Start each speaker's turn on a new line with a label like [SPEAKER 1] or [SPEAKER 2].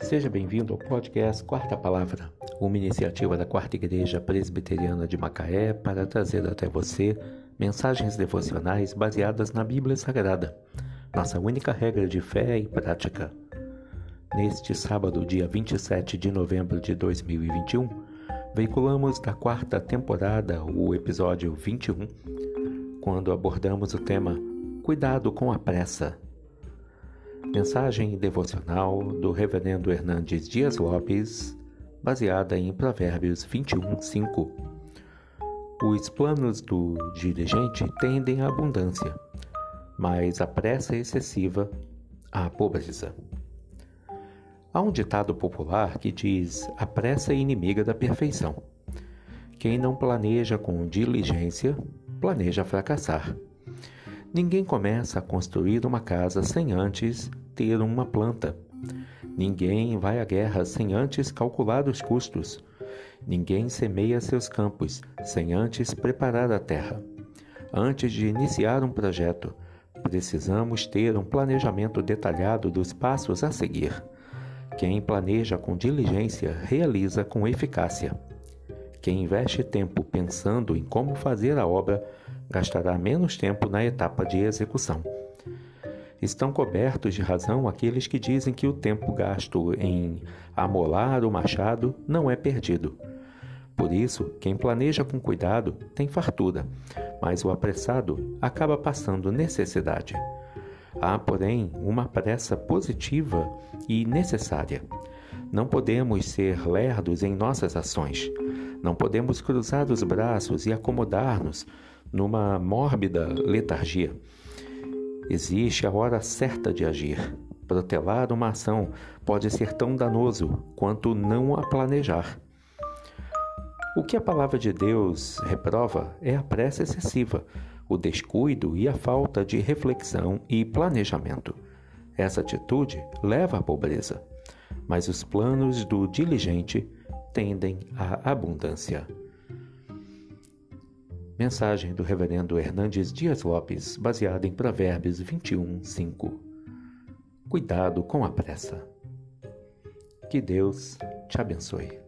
[SPEAKER 1] Seja bem-vindo ao podcast Quarta Palavra, uma iniciativa da Quarta Igreja Presbiteriana de Macaé para trazer até você mensagens devocionais baseadas na Bíblia Sagrada, nossa única regra de fé e prática. Neste sábado, dia 27 de novembro de 2021, veiculamos da quarta temporada o episódio 21, quando abordamos o tema Cuidado com a pressa Mensagem devocional do Reverendo Hernandes Dias Lopes, baseada em Provérbios 21, 5. Os planos do diligente tendem à abundância, mas a pressa excessiva à pobreza. Há um ditado popular que diz: a pressa é inimiga da perfeição. Quem não planeja com diligência, planeja fracassar. Ninguém começa a construir uma casa sem antes ter uma planta. Ninguém vai à guerra sem antes calcular os custos. Ninguém semeia seus campos sem antes preparar a terra. Antes de iniciar um projeto, precisamos ter um planejamento detalhado dos passos a seguir. Quem planeja com diligência realiza com eficácia. Quem investe tempo pensando em como fazer a obra gastará menos tempo na etapa de execução. Estão cobertos de razão aqueles que dizem que o tempo gasto em amolar o machado não é perdido. Por isso, quem planeja com cuidado tem fartura, mas o apressado acaba passando necessidade. Há, porém, uma pressa positiva e necessária. Não podemos ser lerdos em nossas ações. Não podemos cruzar os braços e acomodar-nos numa mórbida letargia. Existe a hora certa de agir. Protelar uma ação pode ser tão danoso quanto não a planejar. O que a palavra de Deus reprova é a pressa excessiva, o descuido e a falta de reflexão e planejamento. Essa atitude leva à pobreza, mas os planos do diligente tendem à abundância. Mensagem do Reverendo Hernandes Dias Lopes, baseada em Provérbios 21, 5. Cuidado com a pressa. Que Deus te abençoe.